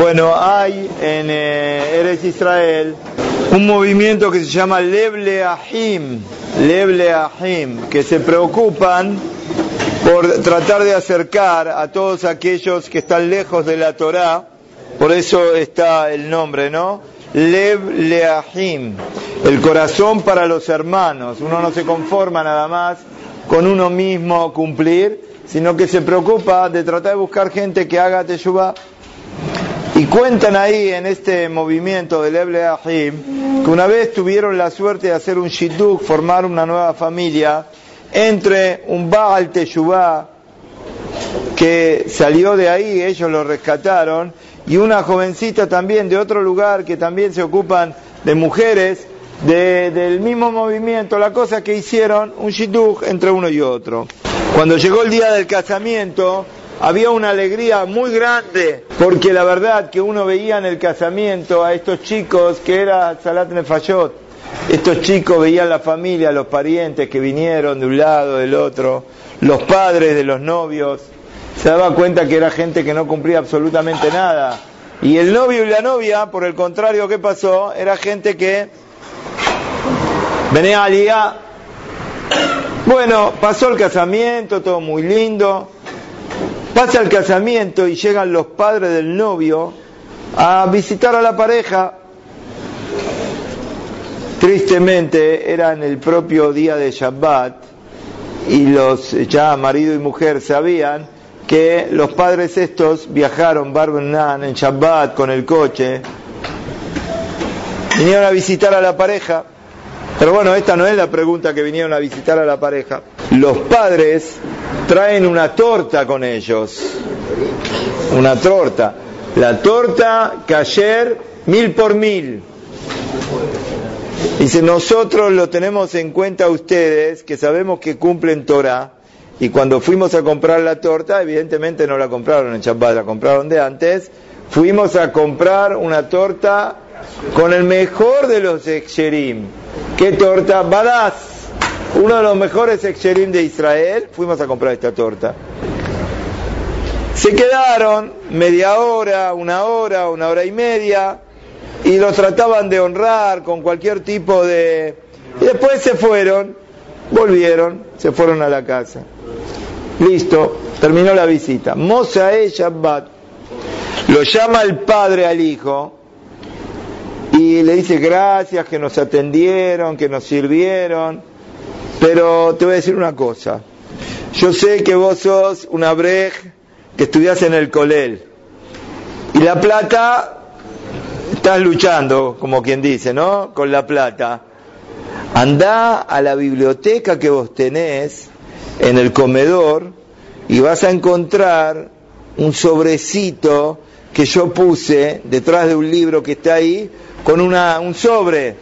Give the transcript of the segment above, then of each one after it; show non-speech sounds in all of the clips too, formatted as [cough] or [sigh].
Bueno, hay en eh, Eres Israel un movimiento que se llama Leble Ahim, que se preocupan por tratar de acercar a todos aquellos que están lejos de la Torá, por eso está el nombre, ¿no? Lev Leahim, el corazón para los hermanos. Uno no se conforma nada más con uno mismo cumplir, sino que se preocupa de tratar de buscar gente que haga teshuvah. Cuentan ahí en este movimiento del Eble Ahim que una vez tuvieron la suerte de hacer un shidduch, formar una nueva familia entre un Baal Teshuvah que salió de ahí, ellos lo rescataron, y una jovencita también de otro lugar que también se ocupan de mujeres del mismo movimiento, la cosa que hicieron un shidduch entre uno y otro. Cuando llegó el día del casamiento, había una alegría muy grande, porque la verdad que uno veía en el casamiento a estos chicos que era Salat Nefayot, estos chicos veían la familia, los parientes que vinieron de un lado, del otro, los padres de los novios, se daba cuenta que era gente que no cumplía absolutamente nada. Y el novio y la novia, por el contrario, ¿qué pasó? Era gente que venía a ligar. Bueno, pasó el casamiento, todo muy lindo. Pasa el casamiento y llegan los padres del novio a visitar a la pareja. Tristemente era en el propio día de Shabbat y los ya marido y mujer sabían que los padres estos viajaron Barbenan en Shabbat con el coche, vinieron a visitar a la pareja, pero bueno, esta no es la pregunta que vinieron a visitar a la pareja. Los padres traen una torta con ellos, una torta, la torta ayer mil por mil. Dice, nosotros lo tenemos en cuenta ustedes, que sabemos que cumplen Torah, y cuando fuimos a comprar la torta, evidentemente no la compraron en Shabbat, la compraron de antes, fuimos a comprar una torta con el mejor de los exerim. ¿Qué torta? Badaz, uno de los mejores exerim de Israel, fuimos a comprar esta torta. Se quedaron media hora, una hora, una hora y media, y los trataban de honrar con cualquier tipo de... Y después se fueron, volvieron, se fueron a la casa. Listo, terminó la visita. Mosae Shabbat lo llama el padre al hijo y le dice gracias que nos atendieron, que nos sirvieron, pero te voy a decir una cosa. Yo sé que vos sos una brej que estudias en el Colel y la plata estás luchando, como quien dice, ¿no? Con la plata. Anda a la biblioteca que vos tenés en el comedor y vas a encontrar un sobrecito que yo puse detrás de un libro que está ahí con una, un sobre.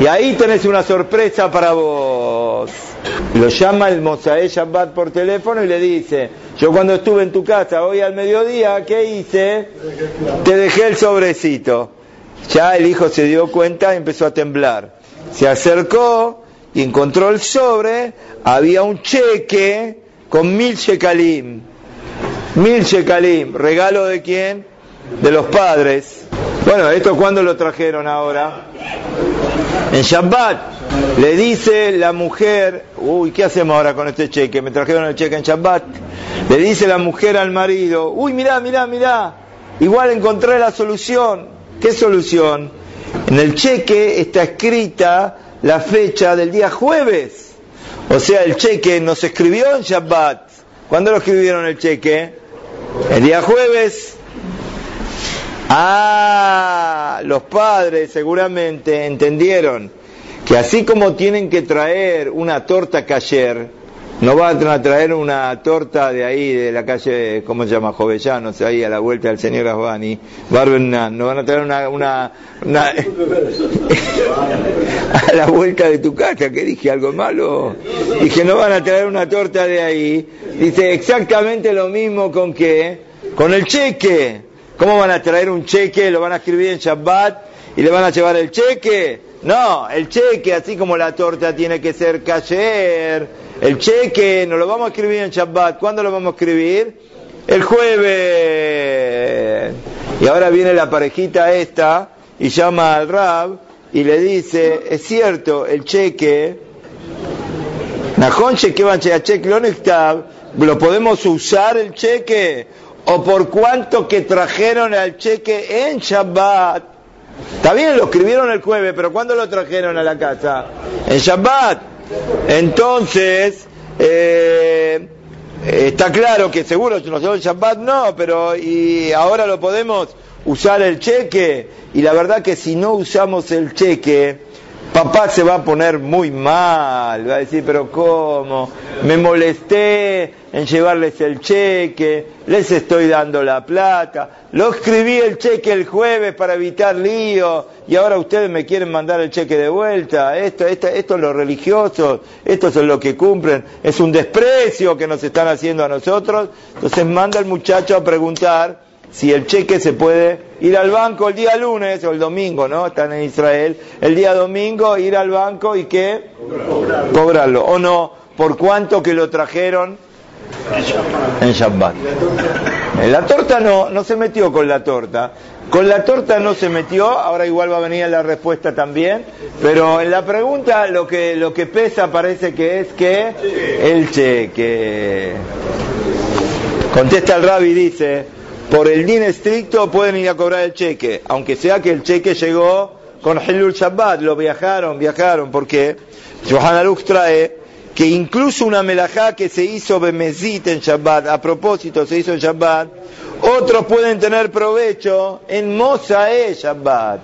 Y ahí tenés una sorpresa para vos. Lo llama el Mosaé Shabbat por teléfono y le dice, yo cuando estuve en tu casa hoy al mediodía, ¿qué hice? Te dejé el sobrecito. Ya el hijo se dio cuenta y empezó a temblar. Se acercó y encontró el sobre, había un cheque con mil shekalim. Mil shekalim. ¿Regalo de quién? De los padres. Bueno, ¿esto cuándo lo trajeron ahora? En Shabbat. Le dice la mujer, uy, ¿qué hacemos ahora con este cheque? Me trajeron el cheque en Shabbat. Le dice la mujer al marido, uy, mirá, mirá, mirá. Igual encontré la solución. ¿Qué solución? En el cheque está escrita la fecha del día jueves. O sea, el cheque no se escribió en Shabbat. ¿Cuándo lo escribieron el cheque? El día jueves. Ah, los padres seguramente entendieron que así como tienen que traer una torta cayer, no van a traer una torta de ahí, de la calle, ¿cómo se llama? Jovellanos, ahí a la vuelta del señor Asbani, Barbenan, no van a traer una, [laughs] a la vuelta de tu casa, que dije algo malo, dije no van a traer una torta de ahí, dice exactamente lo mismo con qué, con el cheque, ¿cómo van a traer un cheque, lo van a escribir en Shabbat y le van a llevar el cheque? No, el cheque, así como la torta tiene que ser cayer, el cheque no lo vamos a escribir en Shabbat. ¿Cuándo lo vamos a escribir? El jueves. Y ahora viene la parejita esta y llama al Rab y le dice, es cierto, el cheque, Najón cheque cheque lo podemos usar el cheque o por cuánto que trajeron al cheque en Shabbat. Está bien, lo escribieron el jueves, pero ¿cuándo lo trajeron a la casa? En Shabbat. Entonces, eh, está claro que seguro nosotros en Shabbat no, pero y ahora lo podemos usar el cheque. Y la verdad que si no usamos el cheque, papá se va a poner muy mal, va a decir, pero ¿cómo? Me molesté en llevarles el cheque, les estoy dando la plata, lo escribí el cheque el jueves para evitar lío y ahora ustedes me quieren mandar el cheque de vuelta, esto, esto, esto es lo religioso, esto es lo que cumplen, es un desprecio que nos están haciendo a nosotros, entonces manda el muchacho a preguntar si el cheque se puede ir al banco el día lunes o el domingo, ¿no? Están en Israel, el día domingo ir al banco y qué? Cobrarlo. O no, por cuánto que lo trajeron en Shabbat. En la torta no, no se metió con la torta. Con la torta no se metió, ahora igual va a venir la respuesta también, pero en la pregunta lo que, lo que pesa parece que es que el cheque. Contesta el rabbi dice, por el din estricto pueden ir a cobrar el cheque, aunque sea que el cheque llegó con Hilul Shabbat, lo viajaron, viajaron, porque Johan Aruch trae que incluso una melajá que se hizo Bemezit en Shabbat, a propósito se hizo en Shabbat, otros pueden tener provecho en Mosae Shabbat.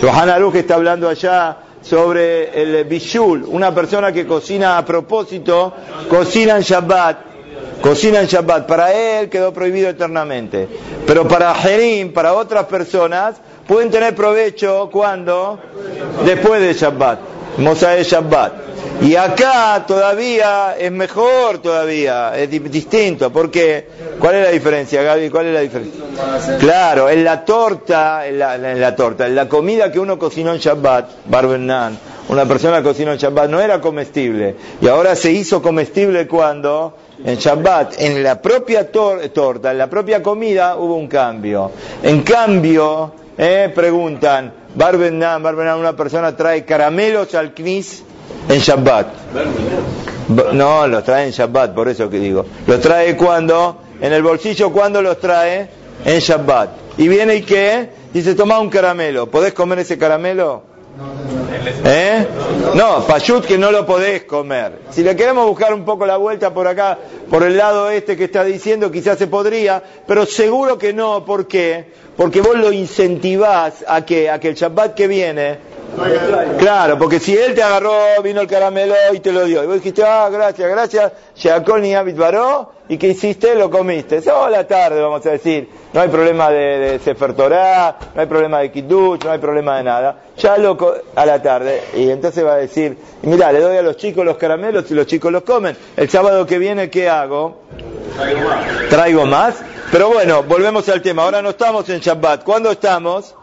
Johan Aruch está hablando allá sobre el Bishul, una persona que cocina a propósito, cocina en Shabbat cocina en Shabbat. Para él quedó prohibido eternamente. Pero para Jerim, para otras personas, pueden tener provecho cuando? Después de Shabbat. Mosae Shabbat. Y acá todavía es mejor todavía, es distinto. porque ¿Cuál es la diferencia, Gaby? ¿Cuál es la diferencia? Claro, en la torta, en la, torta, en la comida que uno cocinó en Shabbat, Barbenan, una persona cocinó en Shabbat, no era comestible. Y ahora se hizo comestible cuando en Shabbat, en la propia torta, en la propia comida, hubo un cambio. En cambio, eh, preguntan, Barbenan, Barbenan, una persona trae caramelos al knis en Shabbat. No, los trae en Shabbat, por eso que digo. Los trae cuando, en el bolsillo, cuando los trae? En Shabbat. Y viene y qué? Dice, toma un caramelo. ¿Podés comer ese caramelo? ¿Eh? No, payut que no lo podés comer. Si le queremos buscar un poco la vuelta por acá, por el lado este que está diciendo, quizás se podría, pero seguro que no. ¿Por qué? Porque vos lo incentivás a que, a que el Shabbat que viene Claro, porque si él te agarró, vino el caramelo y te lo dio. Y vos dijiste, ah, gracias, gracias, ni Abit Baró, y ¿qué hiciste? Lo comiste. Eso a la tarde, vamos a decir. No hay problema de, de Sefer Torah, no hay problema de Kiddush, no hay problema de nada. Ya lo a la tarde. Y entonces va a decir, mira, le doy a los chicos los caramelos y los chicos los comen. El sábado que viene, ¿qué hago? Traigo más. Traigo más. Pero bueno, volvemos al tema. Ahora no estamos en Shabbat. ¿Cuándo estamos?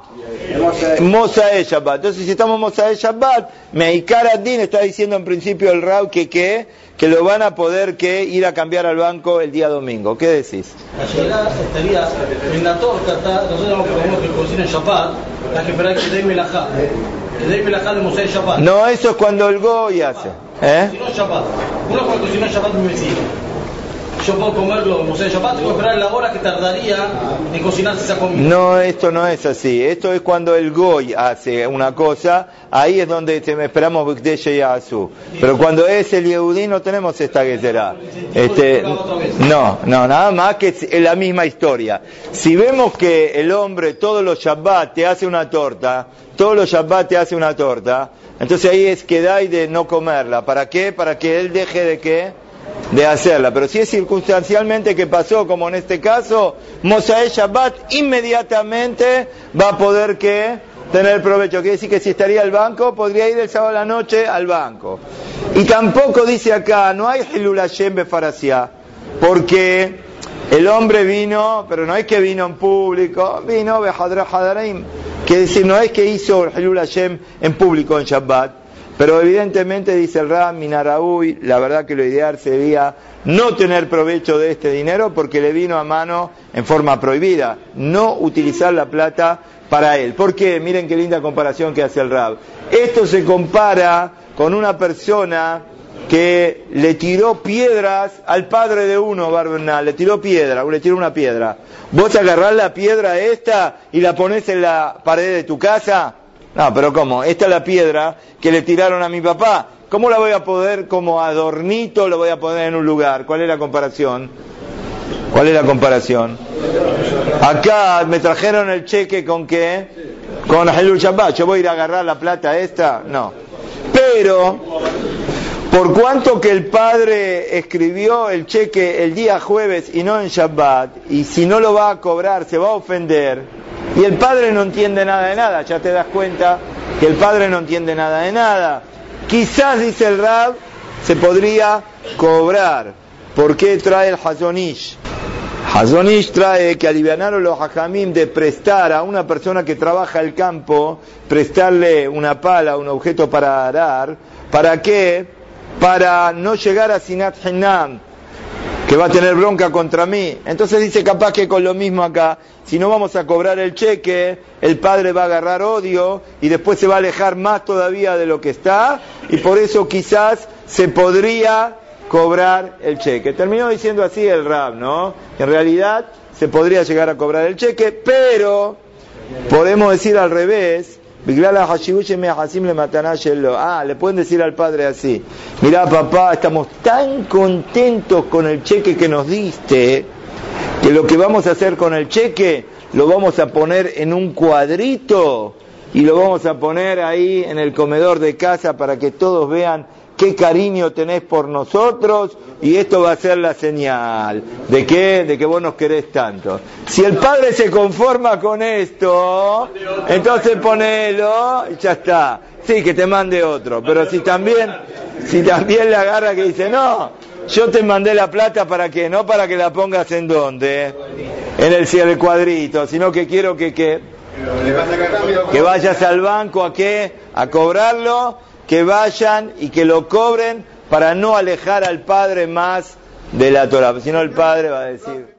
Mosae Shabbat. Entonces, si estamos Mosae Shabbat, Meikar Adin está diciendo en principio el Rab que, que, que lo van a poder que ir a cambiar al banco el día domingo. ¿Qué decís? En la torta, nosotros tenemos que cocinar Shabbat, hay que esperar que dé melajá. Que dé melajá de Mosae Shabbat. No, eso es cuando el Goy hace. ¿Eh? Si no Shabbat. Uno cuando cocina Shabbat me vecino yo puedo comerlo sea Shabbat, tengo que esperar la hora que tardaría en cocinarse esa comida. No, esto no es así. Esto es cuando el Goy hace una cosa, ahí es donde esperamos de Azú. Pero cuando es el Yehudí no tenemos esta que. Este, no, no, nada más que es la misma historia. Si vemos que el hombre todos los Shabbat te hace una torta, todos los Shabbat te hace una torta, entonces ahí es que da y de no comerla. ¿Para qué? Para que él deje de qué? De hacerla. Pero si es circunstancialmente que pasó, como en este caso, Mosae Shabbat inmediatamente va a poder que tener provecho. Quiere decir que si estaría al banco, podría ir el sábado a la noche al banco. Y tampoco dice acá, no hay Hilul Hashem Befarasia, porque el hombre vino, pero no es que vino en público, vino Behadra Hadaraim. Quiere decir, no es que hizo Hilul Hashem en público en Shabbat, Pero evidentemente, dice el Ram Minaraúi, la verdad que lo ideal sería no tener provecho de este dinero porque le vino a mano en forma prohibida, no utilizar la plata para él. ¿Por qué? Miren qué linda comparación que hace el Rab. Esto se compara con una persona que le tiró piedras al padre de uno, Barbernal, le tiró piedra, le tiró una piedra. ¿Vos agarrás la piedra esta y la pones en la pared de tu casa? No, pero ¿cómo? Esta es la piedra que le tiraron a mi papá. ¿Cómo la voy a poder como adornito, lo voy a poner en un lugar? ¿Cuál es la comparación? ¿Cuál es la comparación? Acá me trajeron el cheque con qué? Con Halul Shabbat. ¿Yo voy a ir a agarrar la plata esta? No. Pero, por cuanto que el padre escribió el cheque el día jueves y no en Shabbat, y si no lo va a cobrar se va a ofender, y el padre no entiende nada de nada, ya te das cuenta que el padre no entiende nada de nada. Quizás, dice el Rab, se podría cobrar. ¿Por qué trae el Hazonish? Hazonish trae que alivianaron los hajamim de prestar a una persona que trabaja el campo, prestarle una pala, un objeto para arar, ¿para qué? Para no llegar a Sinat Hinam, que va a tener bronca contra mí. Entonces dice capaz que con lo mismo acá, si no vamos a cobrar el cheque, el padre va a agarrar odio y después se va a alejar más todavía de lo que está y por eso quizás se podría cobrar el cheque. Terminó diciendo así el Rab, ¿no? En realidad se podría llegar a cobrar el cheque, pero podemos decir al revés. Ah, le pueden decir al padre así, mira papá, estamos tan contentos con el cheque que nos diste, que lo que vamos a hacer con el cheque lo vamos a poner en un cuadrito y lo vamos a poner ahí en el comedor de casa para que todos vean qué cariño tenés por nosotros y esto va a ser la señal de que, de que vos nos querés tanto. Si el padre se conforma con esto, entonces ponelo y ya está. Sí, que te mande otro, pero si también, si también le agarra que dice, no, yo te mandé la plata para que, no para que la pongas en donde, en el, el cuadrito, sino que quiero que, que, que vayas al banco a qué, a cobrarlo que vayan y que lo cobren para no alejar al padre más de la Torah, si no el padre va a decir...